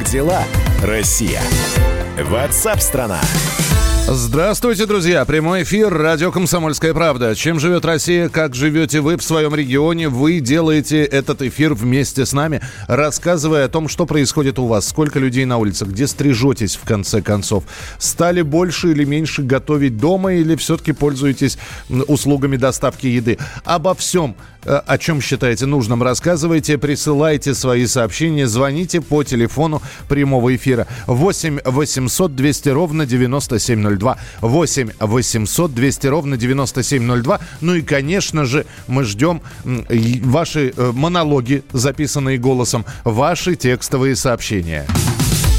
Как дела, Россия? Ватсап-страна! Здравствуйте, друзья! Прямой эфир «Радио Комсомольская правда». Чем живет Россия, как живете вы в своем регионе? Вы делаете этот эфир вместе с нами, рассказывая о том, что происходит у вас, сколько людей на улицах, где стрижетесь в конце концов. Стали больше или меньше готовить дома или все-таки пользуетесь услугами доставки еды? Обо всем о чем считаете нужным, рассказывайте, присылайте свои сообщения, звоните по телефону прямого эфира 8 800 200 ровно 9702. 8 800 200 ровно 9702. Ну и, конечно же, мы ждем ваши э, монологи, записанные голосом, ваши текстовые сообщения.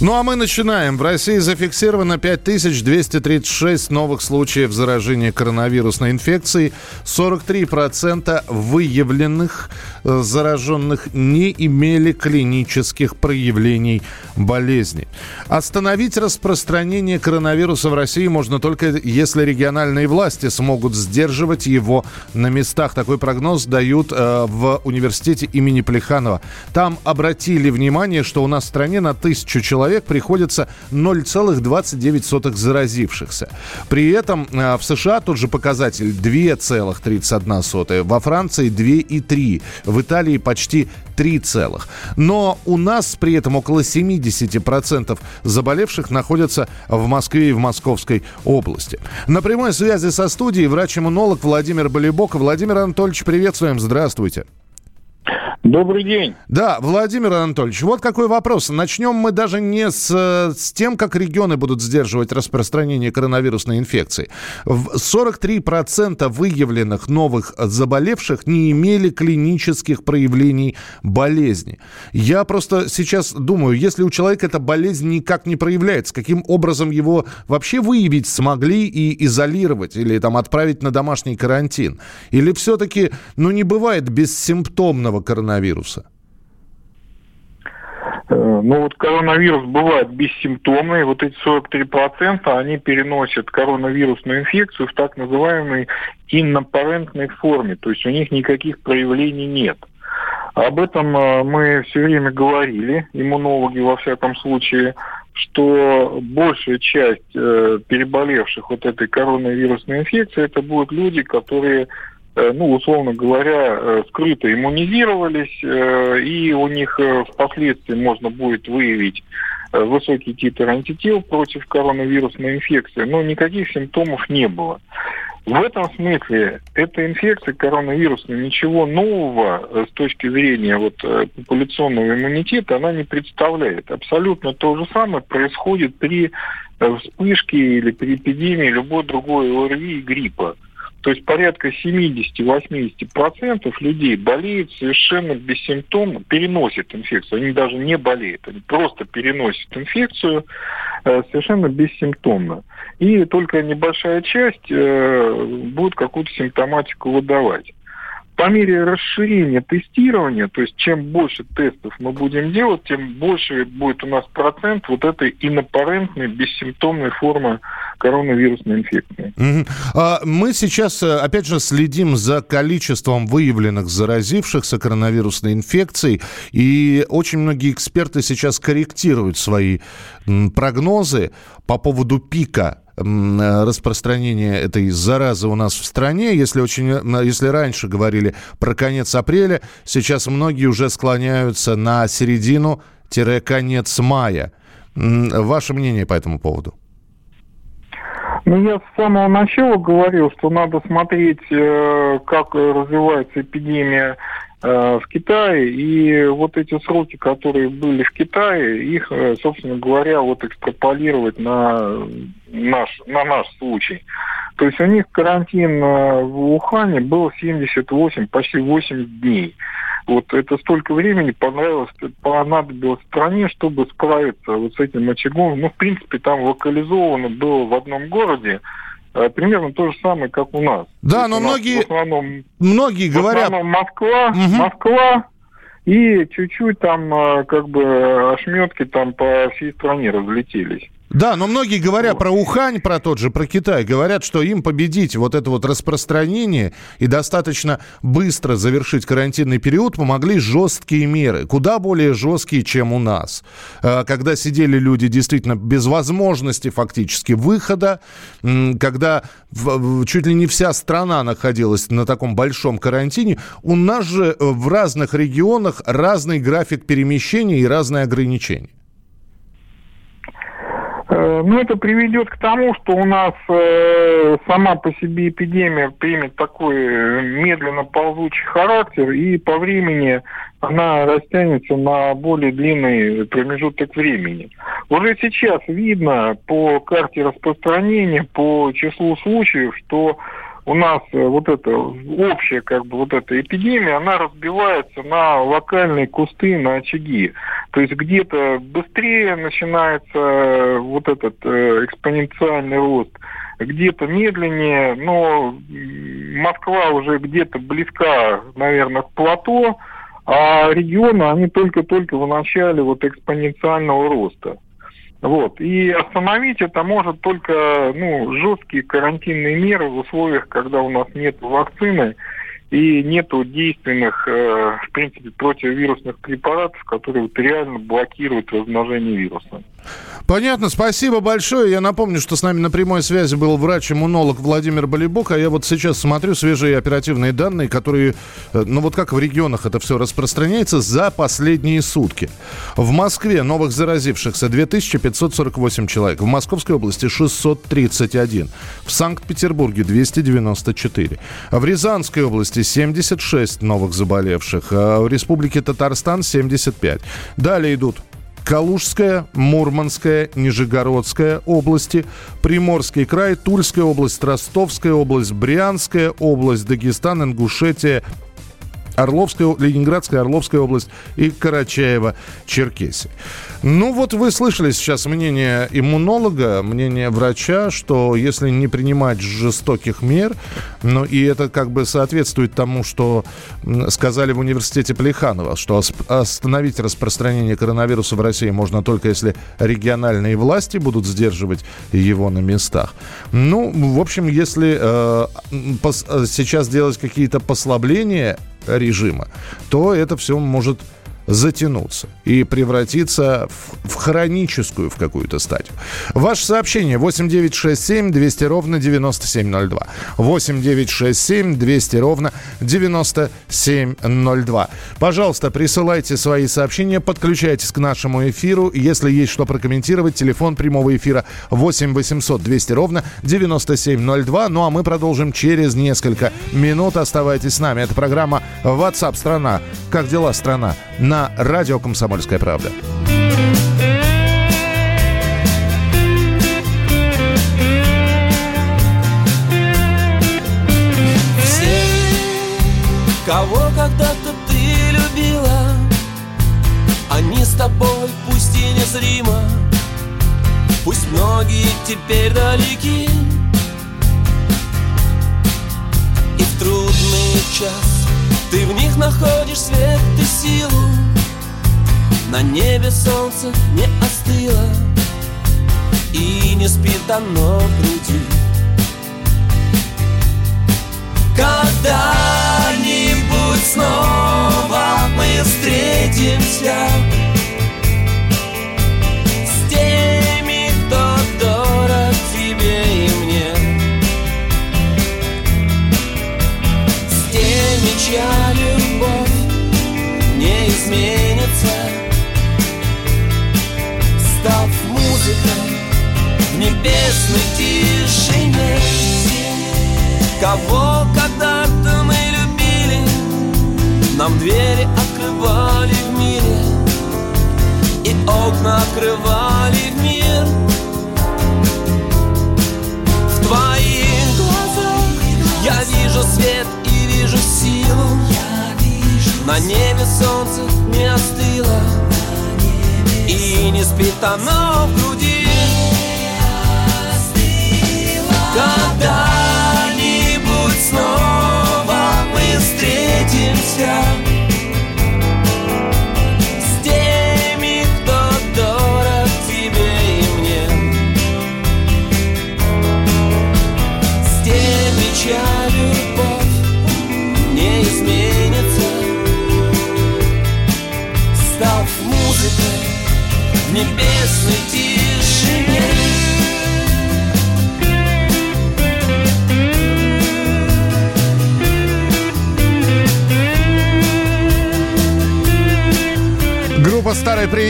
Ну а мы начинаем. В России зафиксировано 5236 новых случаев заражения коронавирусной инфекцией. 43% выявленных э, зараженных не имели клинических проявлений болезни. Остановить распространение коронавируса в России можно только если региональные власти смогут сдерживать его на местах. Такой прогноз дают э, в университете имени Плеханова. Там обратили внимание, что у нас в стране на тысячу человек человек приходится 0,29 заразившихся. При этом э, в США тот же показатель 2,31, во Франции 2,3, в Италии почти 3 целых. Но у нас при этом около 70% заболевших находятся в Москве и в Московской области. На прямой связи со студией врач-иммунолог Владимир Болебок. Владимир Анатольевич, приветствуем. Здравствуйте. Добрый день. Да, Владимир Анатольевич, вот какой вопрос. Начнем мы даже не с, с тем, как регионы будут сдерживать распространение коронавирусной инфекции. 43% выявленных новых заболевших не имели клинических проявлений болезни. Я просто сейчас думаю, если у человека эта болезнь никак не проявляется, каким образом его вообще выявить смогли и изолировать или там отправить на домашний карантин? Или все-таки, ну, не бывает бессимптомного коронавируса? коронавируса? Э, ну вот коронавирус бывает бессимптомный. Вот эти 43% они переносят коронавирусную инфекцию в так называемой иннопарентной форме. То есть у них никаких проявлений нет. Об этом э, мы все время говорили, иммунологи во всяком случае, что большая часть э, переболевших вот этой коронавирусной инфекцией это будут люди, которые ну, условно говоря, э, скрыто иммунизировались, э, и у них впоследствии можно будет выявить высокий титр антител против коронавирусной инфекции, но никаких симптомов не было. В этом смысле эта инфекция коронавирусная ничего нового с точки зрения вот, популяционного иммунитета она не представляет. Абсолютно то же самое происходит при вспышке или при эпидемии любой другой ОРВИ и гриппа. То есть порядка 70-80% людей болеют совершенно бессимптомно, переносят инфекцию. Они даже не болеют, они просто переносят инфекцию э, совершенно бессимптомно. И только небольшая часть э, будет какую-то симптоматику выдавать по мере расширения тестирования, то есть чем больше тестов мы будем делать, тем больше будет у нас процент вот этой инаппарентной бессимптомной формы коронавирусной инфекции. Mm-hmm. Мы сейчас, э, опять же, следим за количеством выявленных заразившихся коронавирусной инфекцией, и очень многие эксперты сейчас корректируют свои прогнозы по поводу пика распространения этой заразы у нас в стране. Если, очень, э, если раньше говорили про конец апреля, сейчас многие уже склоняются на середину-конец мая. Ваше мнение по этому поводу? Ну, я с самого начала говорил, что надо смотреть, э, как развивается эпидемия в Китае, и вот эти сроки, которые были в Китае, их, э, собственно говоря, вот экстраполировать на наш, на наш случай. То есть у них карантин э, в Ухане был 78, почти 8 дней. Вот это столько времени понравилось, понадобилось стране, чтобы справиться вот с этим очагом. Ну, в принципе, там локализовано было в одном городе, Э, примерно то же самое, как у нас. Да, но многие, основном, многие говорят... В основном Москва, угу. Москва и чуть-чуть там э, как бы ошметки там по всей стране разлетелись. Да, но многие говоря про Ухань, про тот же, про Китай, говорят, что им победить вот это вот распространение и достаточно быстро завершить карантинный период помогли жесткие меры, куда более жесткие, чем у нас. Э, когда сидели люди действительно без возможности фактически выхода, когда чуть ли не вся страна находилась на таком большом карантине, у нас же в разных регионах разный график перемещения и разные ограничения. Э, ну, это приведет к тому, что у нас э, сама по себе эпидемия примет такой э, медленно ползучий характер, и по времени она растянется на более длинный промежуток времени. Уже сейчас видно по карте распространения, по числу случаев, что у нас э, вот эта общая как бы вот эта эпидемия, она разбивается на локальные кусты, на очаги. То есть где-то быстрее начинается э, вот этот э, экспоненциальный рост, где-то медленнее, но Москва уже где-то близка, наверное, к плато, а регионы, они только-только в начале вот экспоненциального роста. Вот. И остановить это может только ну, жесткие карантинные меры в условиях, когда у нас нет вакцины и нету действенных, э, в принципе, противовирусных препаратов, которые вот реально блокируют размножение вируса. Понятно, спасибо большое. Я напомню, что с нами на прямой связи был врач-иммунолог Владимир Болибок, а я вот сейчас смотрю свежие оперативные данные, которые, э, ну вот как в регионах это все распространяется за последние сутки. В Москве новых заразившихся 2548 человек, в Московской области 631, в Санкт-Петербурге 294, в Рязанской области 76 новых заболевших, а в Республике Татарстан 75. Далее идут Калужская, Мурманская, Нижегородская области, Приморский край, Тульская область, Ростовская область, Брянская область, Дагестан, Ингушетия, Орловская, Ленинградская, Орловская область и Карачаева, Черкесия. Ну вот вы слышали сейчас мнение иммунолога, мнение врача, что если не принимать жестоких мер, ну и это как бы соответствует тому, что сказали в университете Плеханова, что остановить распространение коронавируса в России можно только если региональные власти будут сдерживать его на местах. Ну, в общем, если э, сейчас делать какие-то послабления режима, то это все может затянуться и превратиться в, в хроническую в какую-то стадию. Ваше сообщение 8967 200 ровно 9702. 8967 200 ровно 9702. Пожалуйста, присылайте свои сообщения, подключайтесь к нашему эфиру. Если есть что прокомментировать, телефон прямого эфира 8 800 200 ровно 9702. Ну а мы продолжим через несколько минут. Оставайтесь с нами. Это программа WhatsApp страна. Как дела, страна? На на радио «Комсомольская правда». Все, кого когда-то ты любила, они с тобой пусть и незримо, пусть многие теперь далеки. И в трудный час ты в них находишь свет и силу. На небе солнце не остыло И не спит оно в груди. Когда-нибудь снова мы встретимся двери открывали в мире И окна открывали в мир. В твоих глазах я вижу свет вижу силу. На небе солнце не остыло И не спит оно в груди. Когда-нибудь снова мы встретимся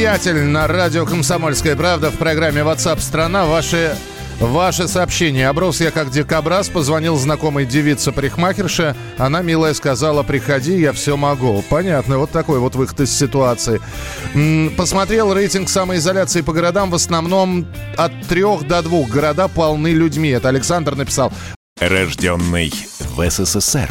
приятель» на радио «Комсомольская правда» в программе WhatsApp страна Ваши Ваше сообщение. Оброс я как дикобраз, позвонил знакомой девице парикмахерше. Она, милая, сказала, приходи, я все могу. Понятно, вот такой вот выход из ситуации. Посмотрел рейтинг самоизоляции по городам. В основном от трех до двух. Города полны людьми. Это Александр написал. Рожденный в СССР.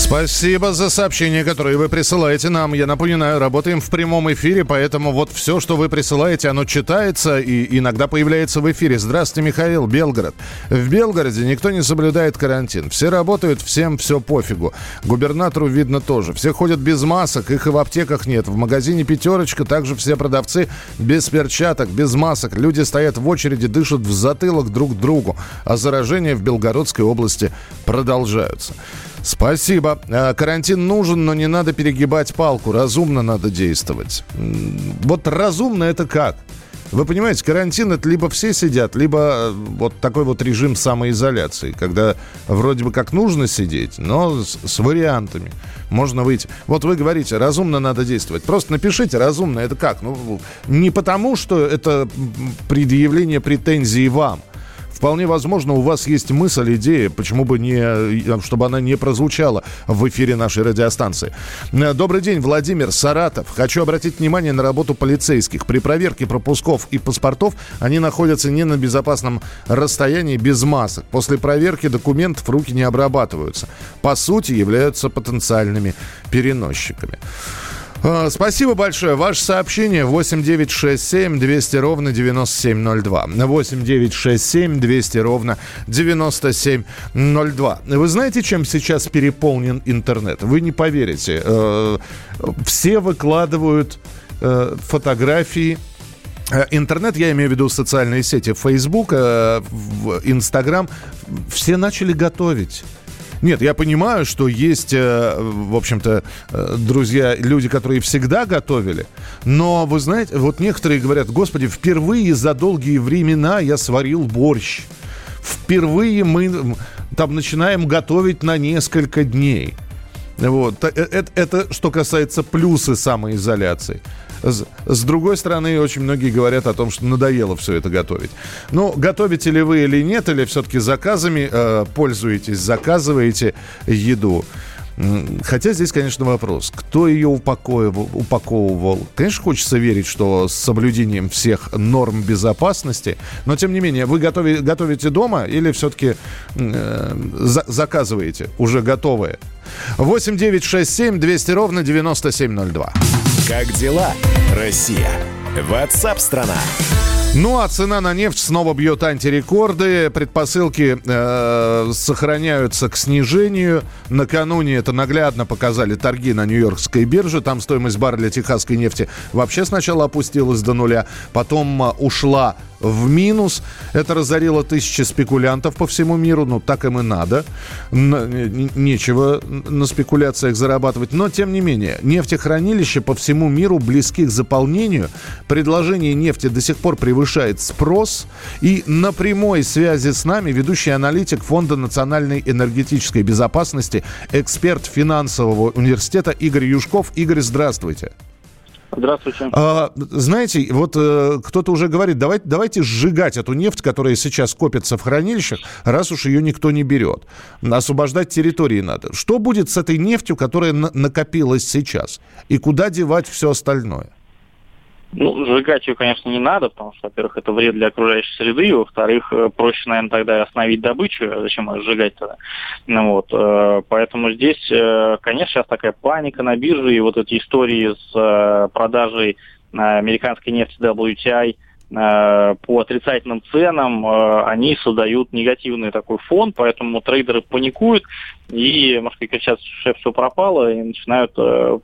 Спасибо за сообщения, которые вы присылаете нам. Я напоминаю, работаем в прямом эфире, поэтому вот все, что вы присылаете, оно читается и иногда появляется в эфире. Здравствуйте, Михаил, Белгород. В Белгороде никто не соблюдает карантин. Все работают, всем все пофигу. Губернатору видно тоже. Все ходят без масок, их и в аптеках нет. В магазине «Пятерочка» также все продавцы без перчаток, без масок. Люди стоят в очереди, дышат в затылок друг другу. А заражения в Белгородской области продолжаются. Спасибо. А, карантин нужен, но не надо перегибать палку. Разумно надо действовать. Вот разумно это как? Вы понимаете, карантин это либо все сидят, либо э, вот такой вот режим самоизоляции, когда вроде бы как нужно сидеть, но с, с вариантами. Можно выйти. Вот вы говорите, разумно надо действовать. Просто напишите, разумно это как? Ну, не потому, что это предъявление претензий вам, Вполне возможно, у вас есть мысль, идея, почему бы не, чтобы она не прозвучала в эфире нашей радиостанции. Э, добрый день, Владимир Саратов. Хочу обратить внимание на работу полицейских. При проверке пропусков и паспортов они находятся не на безопасном расстоянии без масок. После проверки документов руки не обрабатываются. По сути, являются потенциальными переносчиками. А, спасибо большое. Ваше сообщение 8967 200 ровно 9702. 8967 200 ровно 9702. Вы знаете, чем сейчас переполнен интернет? Вы не поверите. Э, все выкладывают э, фотографии э, Интернет, я имею в виду социальные сети, Facebook, Instagram, все начали готовить. Нет, я понимаю, что есть, э, в общем-то, э, друзья, люди, которые всегда готовили. Но, вы знаете, вот некоторые говорят, господи, впервые за долгие времена я сварил борщ. Впервые мы там начинаем готовить на несколько дней. Вот. Это, э, это что касается плюсы самоизоляции. С, другой стороны, очень многие говорят о том, что надоело все это готовить. Ну, готовите ли вы или нет, или все-таки заказами э, пользуетесь, заказываете еду? Хотя здесь, конечно, вопрос, кто ее упаковывал, упаковывал. Конечно, хочется верить, что с соблюдением всех норм безопасности, но тем не менее, вы готовите, готовите дома или все-таки э, за, заказываете уже готовое? 8 9 6 7 200 ровно 9702. Как дела, Россия? Ватсап-страна! Ну а цена на нефть снова бьет антирекорды. Предпосылки э, сохраняются к снижению. Накануне это наглядно показали торги на Нью-Йоркской бирже. Там стоимость барреля техасской нефти вообще сначала опустилась до нуля, потом э, ушла в минус. Это разорило тысячи спекулянтов по всему миру. Ну, так им и надо. Нечего на спекуляциях зарабатывать. Но, тем не менее, нефтехранилища по всему миру близки к заполнению. Предложение нефти до сих пор превышает спрос. И на прямой связи с нами ведущий аналитик Фонда национальной энергетической безопасности, эксперт финансового университета Игорь Юшков. Игорь, здравствуйте. Здравствуйте. А, знаете, вот э, кто-то уже говорит, давайте, давайте сжигать эту нефть, которая сейчас копится в хранилищах, раз уж ее никто не берет. Освобождать территории надо. Что будет с этой нефтью, которая на- накопилась сейчас? И куда девать все остальное? Ну, сжигать ее, конечно, не надо, потому что, во-первых, это вред для окружающей среды, во-вторых, э, проще, наверное, тогда остановить добычу, а зачем ее сжигать тогда? Ну, вот, э, поэтому здесь, э, конечно, сейчас такая паника на бирже, и вот эти истории с продажей американской нефти WTI – по отрицательным ценам, они создают негативный такой фон, поэтому трейдеры паникуют и, может быть, кричат, что все пропало, и начинают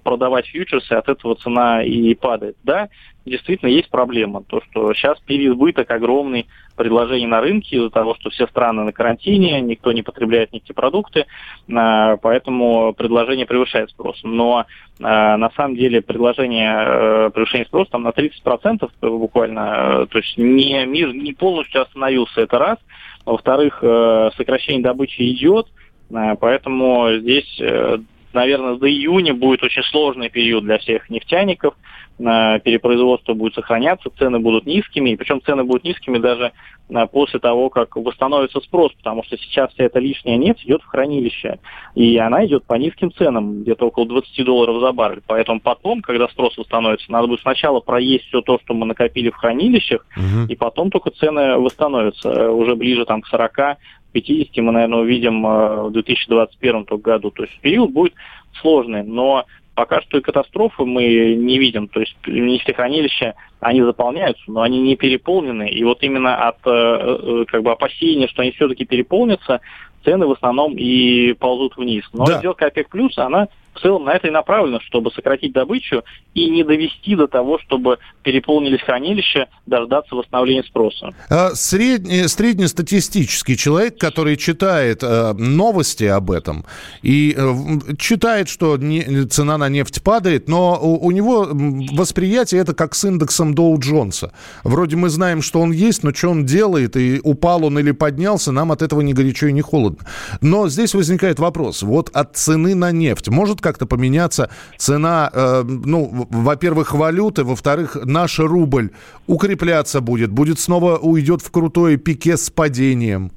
продавать фьючерсы, от этого цена и падает. Да, действительно есть проблема, то, что сейчас переизбыток огромный предложений на рынке из-за того, что все страны на карантине, никто не потребляет нефтепродукты, поэтому предложение превышает спрос. Но на самом деле предложение превышения спроса там на 30% буквально то есть не, мир не полностью остановился, это раз. Во-вторых, э, сокращение добычи идет, э, поэтому здесь, э, наверное, до июня будет очень сложный период для всех нефтяников перепроизводство будет сохраняться, цены будут низкими, и причем цены будут низкими даже а, после того, как восстановится спрос, потому что сейчас вся эта лишняя нефть идет в хранилище, и она идет по низким ценам, где-то около 20 долларов за баррель. Поэтому потом, когда спрос восстановится, надо будет сначала проесть все то, что мы накопили в хранилищах, угу. и потом только цены восстановятся уже ближе там, к 40 50 мы, наверное, увидим в 2021 году. То есть период будет сложный, но пока что и катастрофы мы не видим. То есть нефтехранилища, они заполняются, но они не переполнены. И вот именно от э, э, как бы опасения, что они все-таки переполнятся, цены в основном и ползут вниз. Но да. сделка ОПЕК+, плюс, она в целом на это и направлено, чтобы сократить добычу и не довести до того, чтобы переполнились хранилища, дождаться восстановления спроса. А средний, среднестатистический человек, который читает э, новости об этом и э, читает, что не, цена на нефть падает, но у, у него восприятие это как с индексом Доу Джонса. Вроде мы знаем, что он есть, но что он делает, и упал он или поднялся, нам от этого ни горячо и не холодно. Но здесь возникает вопрос. Вот от цены на нефть может как-то поменяться цена, э, ну, во-первых, валюты, во-вторых, наш рубль укрепляться будет, будет снова уйдет в крутое пике с падением?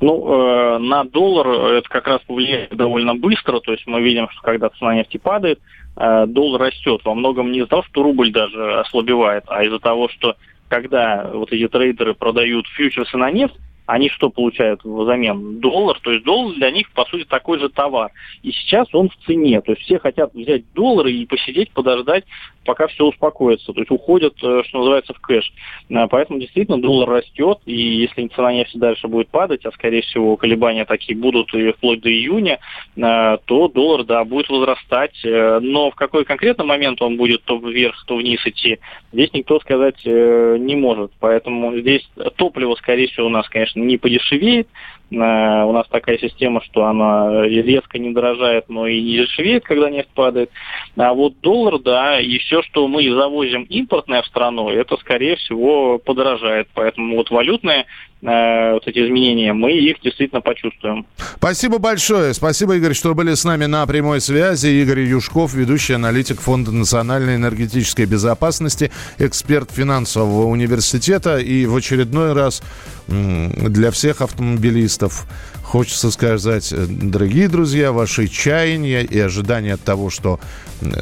Ну, э, на доллар это как раз повлияет довольно быстро. То есть мы видим, что когда цена нефти падает, э, доллар растет. Во многом не из-за того, что рубль даже ослабевает, а из-за того, что когда вот эти трейдеры продают фьючерсы на нефть, они что получают взамен? Доллар. То есть доллар для них, по сути, такой же товар. И сейчас он в цене. То есть все хотят взять доллары и посидеть, подождать, пока все успокоится. То есть уходят, э, что называется, в кэш. Э, поэтому действительно доллар растет. И если цена нефти дальше будет падать, а скорее всего колебания такие будут и вплоть до июня, э, то доллар, да, будет возрастать. Но в какой конкретно момент он будет то вверх, то вниз идти, здесь никто сказать не может. Поэтому здесь топливо, скорее всего, у нас, конечно, не подешевеет. Э, у нас такая система, что она резко не дорожает, но и не дешевеет, когда нефть падает. А вот доллар, да, и все, что мы завозим импортное в страну, это, скорее всего, подорожает. Поэтому вот валютные э, вот эти изменения, мы их действительно почувствуем. Спасибо большое. Спасибо, Игорь, что были с нами на прямой связи. Игорь Юшков, ведущий аналитик Фонда национальной энергетической безопасности, эксперт финансового университета. И в очередной раз для всех автомобилистов Хочется сказать, э, дорогие друзья, ваши чаяния и ожидания от того, что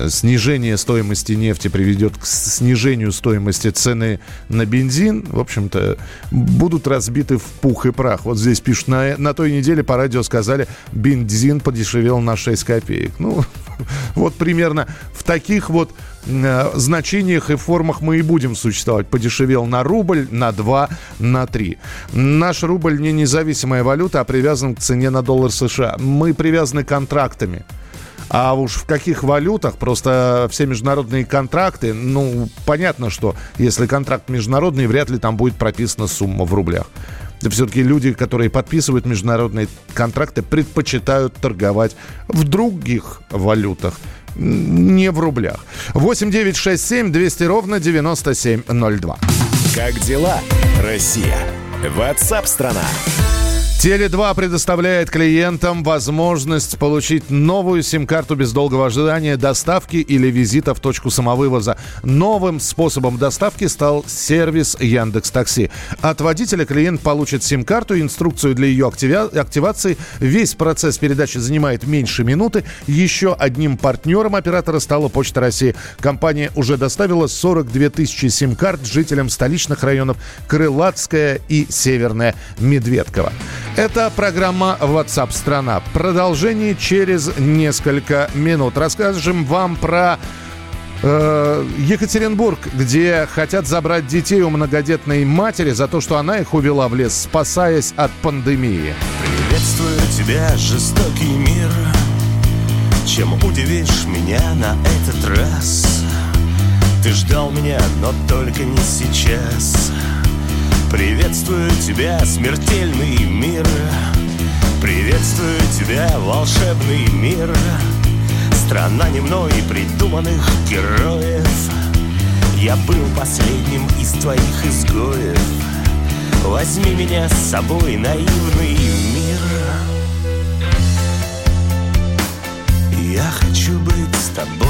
снижение стоимости нефти приведет к снижению стоимости цены на бензин, в общем-то, будут разбиты в пух и прах. Вот здесь пишут, на, на той неделе по радио сказали, бензин подешевел на 6 копеек. Ну, вот примерно в таких вот Э, значениях и формах мы и будем существовать. Подешевел на рубль, на 2, на 3. Наш рубль не независимая валюта, а привязан к цене на доллар США. Мы привязаны контрактами. А уж в каких валютах, просто все международные контракты, ну, понятно, что если контракт международный, вряд ли там будет прописана сумма в рублях. Все-таки люди, которые подписывают международные контракты, предпочитают торговать в других валютах не в рублях. 8 9 6 7 200 ровно 9702. Как дела, Россия? Ватсап-страна! Теле2 предоставляет клиентам возможность получить новую сим-карту без долгого ожидания, доставки или визита в точку самовывоза. Новым способом доставки стал сервис Яндекс Такси. От водителя клиент получит сим-карту, инструкцию для ее активации. Весь процесс передачи занимает меньше минуты. Еще одним партнером оператора стала Почта России. Компания уже доставила 42 тысячи сим-карт жителям столичных районов Крылатская и Северная Медведково. Это программа WhatsApp страна. Продолжение через несколько минут. Расскажем вам про э, Екатеринбург, где хотят забрать детей у многодетной матери за то, что она их увела в лес, спасаясь от пандемии. Приветствую тебя, жестокий мир. Чем удивишь меня на этот раз? Ты ждал меня, но только не сейчас. Приветствую тебя, смертельный мир. Приветствую тебя, волшебный мир. Страна не мной придуманных героев. Я был последним из твоих изгоев. Возьми меня с собой, наивный мир. Я хочу быть с тобой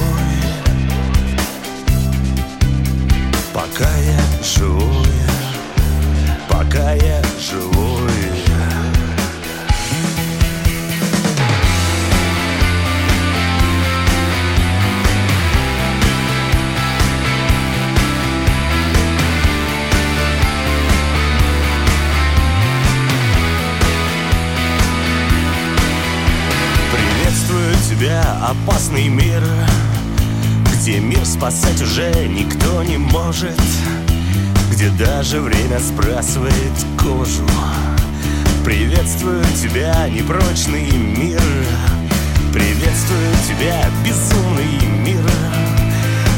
Пока я живой пока я живой. Приветствую тебя, опасный мир Где мир спасать уже никто не может где даже время сбрасывает кожу. Приветствую тебя, непрочный мир. Приветствую тебя, безумный мир.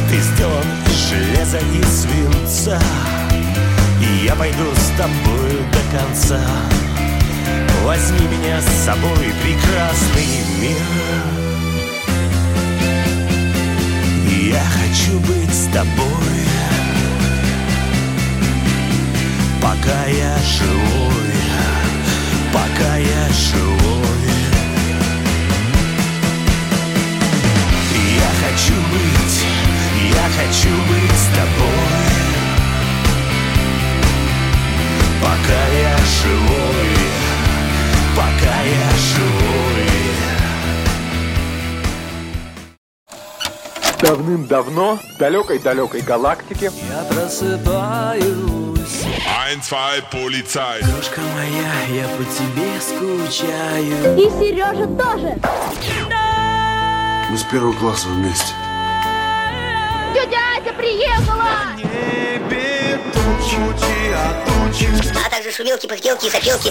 Ты сделан из железа и свинца. И я пойду с тобой до конца. Возьми меня с собой, прекрасный мир. Я хочу быть с тобой Пока я живой, пока я живой. Я хочу быть, я хочу быть с тобой. Пока я живой, пока я живой. Давным-давно в далекой-далекой галактике Я просыпаюсь Ein, zwei, полицай. Крошка моя, я по тебе скучаю. И Сережа тоже. Мы с первого класса вместе. Тетя Ася приехала! Небе тучи, а тучи А также шумелки, пыхтелки и сопелки.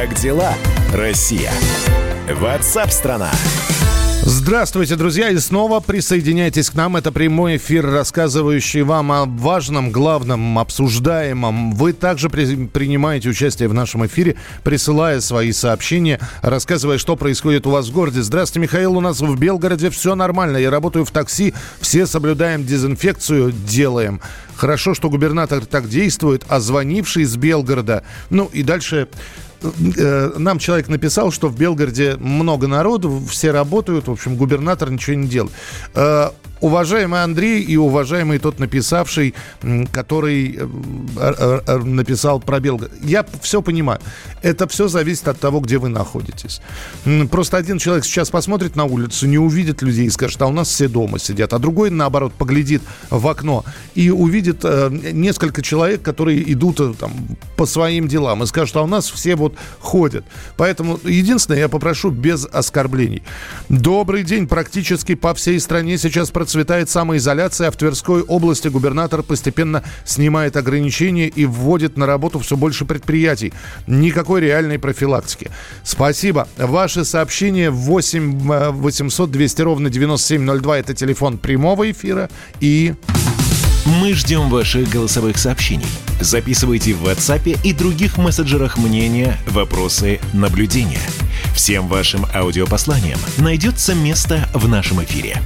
Как дела, Россия? Ватсап-страна! Здравствуйте, друзья, и снова присоединяйтесь к нам. Это прямой эфир, рассказывающий вам о важном, главном, обсуждаемом. Вы также при, принимаете участие в нашем эфире, присылая свои сообщения, рассказывая, что происходит у вас в городе. Здравствуйте, Михаил, у нас в Белгороде все нормально. Я работаю в такси, все соблюдаем дезинфекцию, делаем. Хорошо, что губернатор так действует, а звонивший из Белгорода... Ну и дальше нам человек написал, что в Белгороде много народу, все работают, в общем, губернатор ничего не делает. Уважаемый Андрей и уважаемый тот написавший, который э, э, э, написал про Белгород. Я все понимаю. Это все зависит от того, где вы находитесь. Просто один человек сейчас посмотрит на улицу, не увидит людей и скажет, а у нас все дома сидят. А другой, наоборот, поглядит в окно и увидит несколько человек, которые идут там, по своим делам и скажут, а у нас все вот ходят. Поэтому единственное, я попрошу без оскорблений. Добрый день. Практически по всей стране сейчас процветает процветает самоизоляция, а в Тверской области губернатор постепенно снимает ограничения и вводит на работу все больше предприятий. Никакой реальной профилактики. Спасибо. Ваши сообщения 8 800 200 ровно 9702 это телефон прямого эфира и... Мы ждем ваших голосовых сообщений. Записывайте в WhatsApp и других мессенджерах мнения, вопросы, наблюдения. Всем вашим аудиопосланиям найдется место в нашем эфире.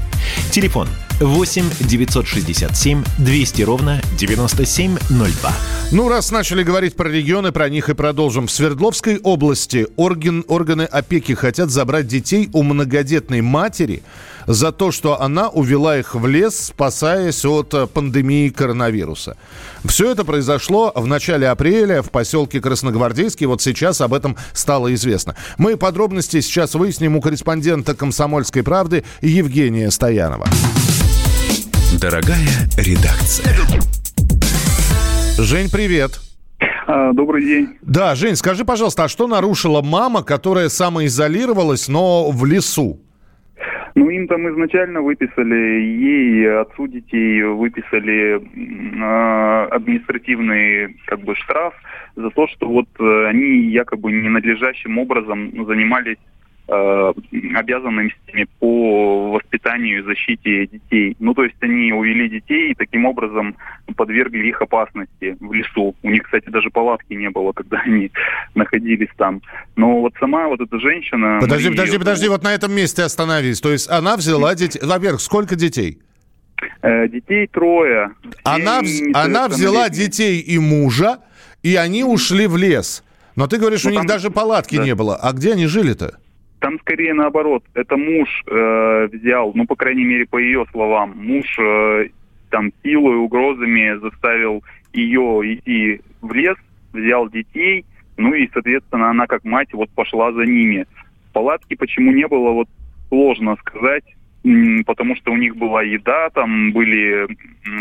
Телефон 8 967 200 ровно 9702. Ну, раз начали говорить про регионы, про них и продолжим. В Свердловской области орган, органы опеки хотят забрать детей у многодетной матери за то, что она увела их в лес, спасаясь от э, пандемии коронавируса. Все это произошло в начале апреля в поселке Красногвардейский. Вот сейчас об этом стало известно. Мы подробности сейчас выясним у корреспондента «Комсомольской правды» Евгения Стоянова. Дорогая редакция. Жень, привет. А, добрый день. Да, Жень, скажи, пожалуйста, а что нарушила мама, которая самоизолировалась, но в лесу? Ну, им там изначально выписали, ей, отцу детей, выписали э, административный как бы штраф за то, что вот э, они якобы ненадлежащим образом занимались обязанностями по воспитанию и защите детей. Ну, то есть они увели детей и таким образом подвергли их опасности в лесу. У них, кстати, даже палатки не было, когда они находились там. Но вот сама вот эта женщина... Подожди, Мария, подожди, подожди, вот на этом месте остановись. То есть она взяла детей... Во-первых, сколько детей? Э, детей трое. Она, вз- она взяла детей и мужа, и они ушли в лес. Но ты говоришь, Ну, у них там- даже палатки да. не было. А где они жили-то? Там скорее наоборот. Это муж э, взял, ну, по крайней мере, по ее словам, муж э, там силой, угрозами заставил ее идти в лес, взял детей, ну и, соответственно, она как мать вот пошла за ними. Палатки почему не было, вот сложно сказать, потому что у них была еда, там были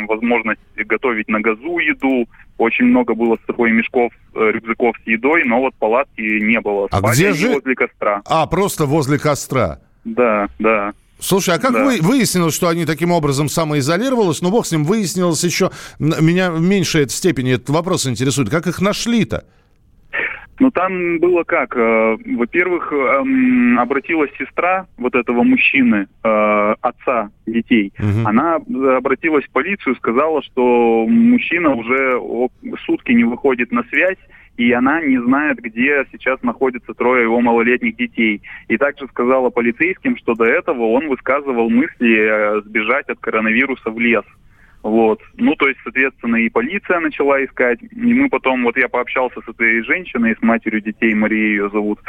возможность готовить на газу еду, очень много было с собой мешков, э, рюкзаков с едой, но вот палатки не было. А Спали где же- возле костра. А, просто возле костра. Да, да. Слушай, а как Да. вы, выяснилось, что они таким образом самоизолировались? Ну, бог с ним, выяснилось еще... Меня в меньшей степени этот вопрос интересует. Как их нашли-то? Ну там было как? э, Во-первых, эм, обратилась сестра вот этого мужчины, э, отца детей. Мгм. Она э, обратилась в полицию, сказала, что мужчина уже сутки не выходит на связь, и она не знает, где сейчас находятся трое его малолетних детей. И также сказала полицейским, что до этого он высказывал мысли сбежать от коронавируса в лес. Вот. Ну, то есть, соответственно, и полиция начала искать. И мы потом, вот я пообщался с этой женщиной, с матерью детей, Мария ее зовут.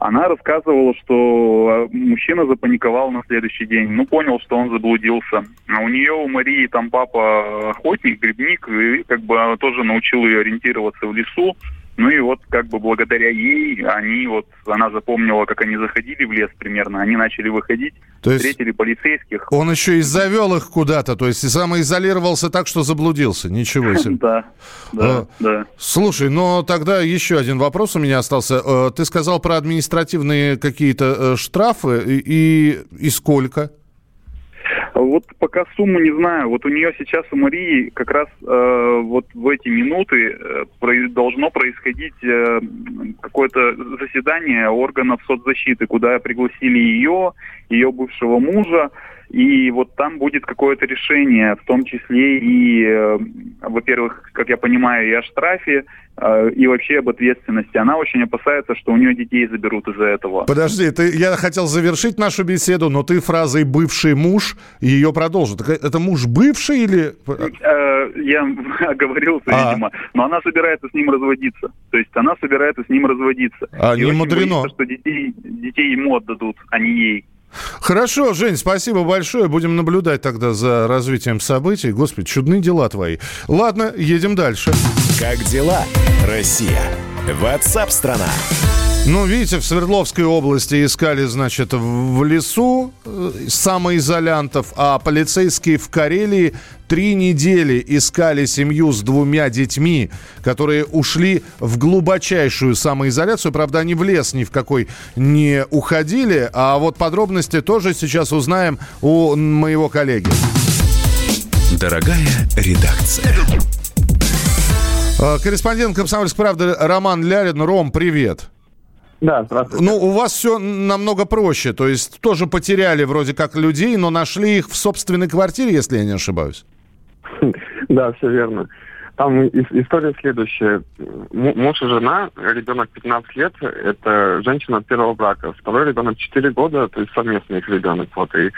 Она рассказывала, что э, мужчина запаниковал на следующий день. Ну, понял, что он заблудился. А у нее, у Марии, там папа охотник, грибник, и как бы тоже научил ее ориентироваться в лесу. Ну и вот как бы благодаря ей они вот, она запомнила, как они заходили в лес примерно, они начали выходить, То есть- встретили полицейских. Он еще и завел их куда-то, то есть и самоизолировался так, что заблудился. Ничего себе. Да, да, А, да. Слушай, но тогда еще один вопрос у меня остался. Э, Ты сказал про административные какие-то э, штрафы и, и, и сколько? Вот пока сумму не знаю. Вот у нее сейчас у Марии как раз э, вот в эти минуты э, должно происходить э, какое-то заседание органов соцзащиты, куда пригласили ее, ее бывшего мужа. И вот там будет какое-то решение, в том числе и, э, во-первых, как я понимаю, и о штрафе, э, и вообще об ответственности. Она очень опасается, что у нее детей заберут из-за этого. Подожди, ты, я хотел завершить нашу беседу, но ты фразой «бывший муж» ее продолжил. Так Это муж бывший или... Э, Я оговорился, А. видимо. Но она собирается с ним разводиться. То есть она собирается с ним разводиться. А, И не мудрено. боится, что детей, детей ему отдадут, а не ей. Хорошо, Жень, спасибо большое. Будем наблюдать тогда за развитием событий. Господи, чудные дела твои. Ладно, едем дальше. Как дела, Россия? Ватсап-страна! Ну, видите, в Свердловской области искали, значит, в лесу э, самоизолянтов, а полицейские в Карелии три недели искали семью с двумя детьми, которые ушли в глубочайшую самоизоляцию. Правда, они в лес ни в какой не уходили. А вот подробности тоже сейчас узнаем у моего коллеги. Дорогая редакция. Э, Корреспондент «Комсомольской правды» Роман Лярин. Ром, привет. Да, здравствуйте. Ну, у вас все намного проще. То есть тоже потеряли вроде как людей, но нашли их в собственной квартире, если я не ошибаюсь. Да, все верно. Там история следующая. Муж и жена, ребенок 15 лет, это женщина от первого брака. Второй ребенок 4 года, то есть совместный их ребенок. Вот. И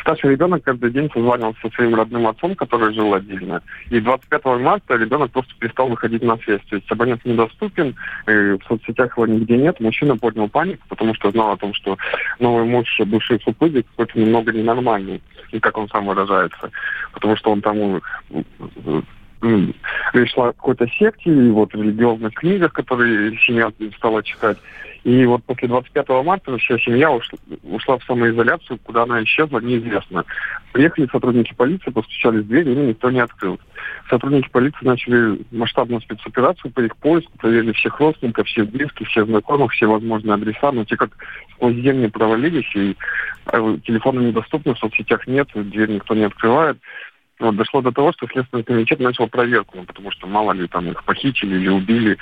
старший ребенок каждый день созванивался со своим родным отцом, который жил отдельно. И 25 марта ребенок просто перестал выходить на связь. То есть абонент недоступен, в соцсетях его нигде нет. Мужчина поднял панику, потому что знал о том, что новый муж бывший супруги какой-то немного ненормальный, как он сам выражается. Потому что он там пришла к какой-то секте, и вот религиозных книгах, которые семья стала читать. И вот после 25 марта вся семья ушла, ушла в самоизоляцию, куда она исчезла, неизвестно. Приехали сотрудники полиции, постучали в дверь, и никто не открыл. Сотрудники полиции начали масштабную спецоперацию по их поиску, проверили всех родственников, всех близких, всех знакомых, все возможные адреса, но те как сквозь земли провалились, и э, телефоны недоступны, в соцсетях нет, дверь никто не открывает. Вот, дошло до того, что Следственный комитет начал проверку, ну, потому что мало ли там их похитили или убили.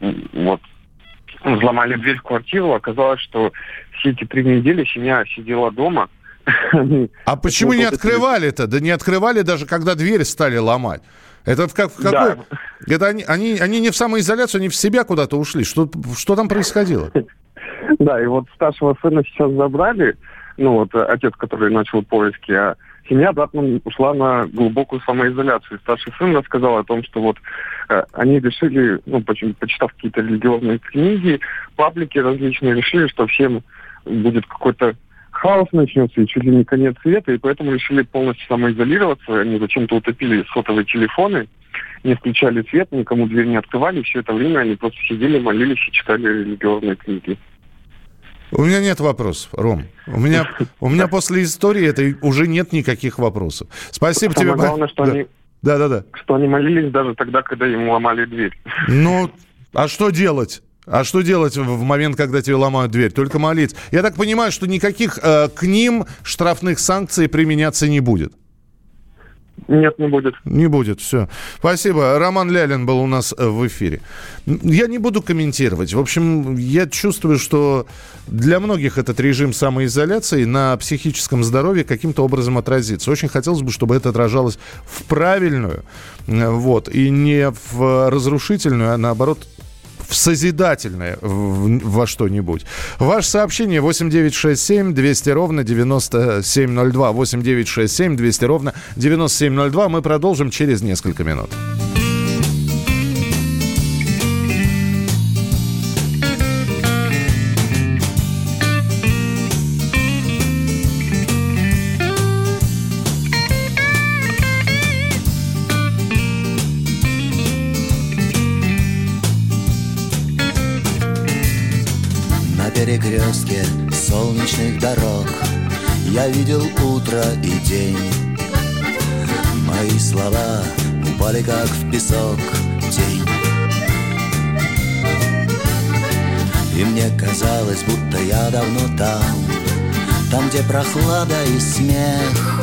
Вот. Взломали дверь в квартиру, оказалось, что все эти три недели семья сидела дома. А почему не открывали-то? Да не открывали даже, когда дверь стали ломать. Это как, в какой... Да. Это они, они, они не в самоизоляцию, они в себя куда-то ушли. Что, что там происходило? Да, и вот старшего сына сейчас забрали, ну вот отец, который начал поиски, а семья обратно ушла на глубокую самоизоляцию. Старший сын рассказал о том, что вот э, они решили, ну, почему, почитав какие-то религиозные книги, паблики различные, решили, что всем будет какой-то хаос начнется и чуть ли не конец света, и поэтому решили полностью самоизолироваться. Они зачем-то утопили сотовые телефоны, не включали свет, никому дверь не открывали. Все это время они просто сидели, молились и читали религиозные книги. У меня нет вопросов, Ром. У меня, у меня после истории этой уже нет никаких вопросов. Спасибо Самое тебе. Главное, что да. они, да, да, да. Что они молились даже тогда, когда им ломали дверь. Ну, а что делать? А что делать в момент, когда тебе ломают дверь? Только молиться. Я так понимаю, что никаких э, к ним штрафных санкций применяться не будет. Нет, не будет. Не будет, все. Спасибо. Роман Лялин был у нас э, в эфире. Я не буду комментировать. В общем, я чувствую, что для многих этот режим самоизоляции на психическом здоровье каким-то образом отразится. Очень хотелось бы, чтобы это отражалось в правильную, э, вот, и не в разрушительную, а наоборот в созидательное в, во что-нибудь. Ваше сообщение 8967 200 ровно 9702. 8967 200 ровно 9702. Мы продолжим через несколько минут. Перекрестке солнечных дорог. Я видел утро и день. Мои слова упали как в песок тень И мне казалось, будто я давно там Там, где прохлада и смех.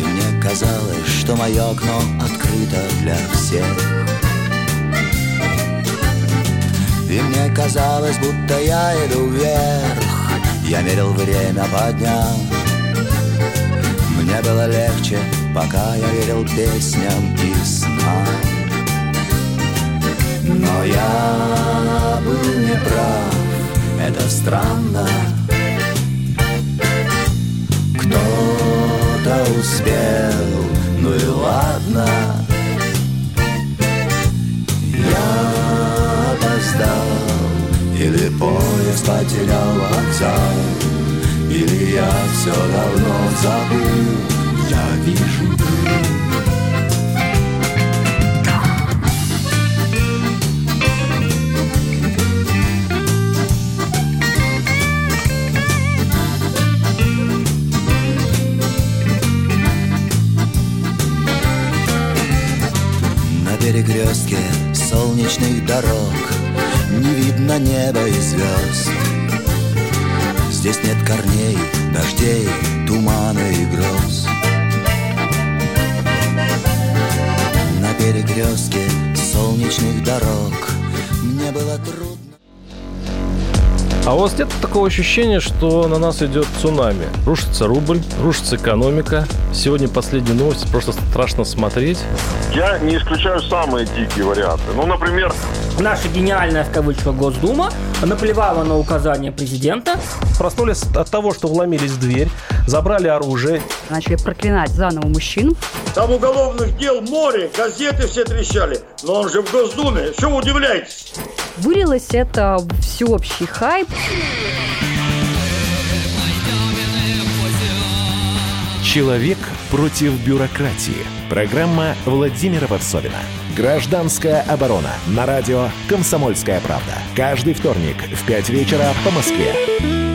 И мне казалось, что мое окно открыто для всех и мне казалось, будто я иду вверх. Я мерил время по дням. Мне было легче, пока я верил песням и снам. Но я был неправ, это странно. Кто-то успел, ну и ладно опоздал Или поезд потерял вокзал Или я все давно забыл. Я вижу. Перекрестке солнечных дорог не видно неба и звезд Здесь нет корней, дождей, тумана и гроз На перекрестке солнечных дорог Мне было трудно а у вас нет такого ощущения, что на нас идет цунами? Рушится рубль, рушится экономика. Сегодня последние новости, просто страшно смотреть. Я не исключаю самые дикие варианты. Ну, например... Наша гениальная, в кавычках, Госдума наплевала на указания президента. Проснулись от того, что вломились в дверь, забрали оружие. Начали проклинать заново мужчин. Там уголовных дел море, газеты все трещали. Но он же в Госдуме, что вы удивляетесь? Вылилось это всеобщий хайп. Человек против бюрократии. Программа Владимира Варсовина. Гражданская оборона. На радио «Комсомольская правда». Каждый вторник в 5 вечера по Москве.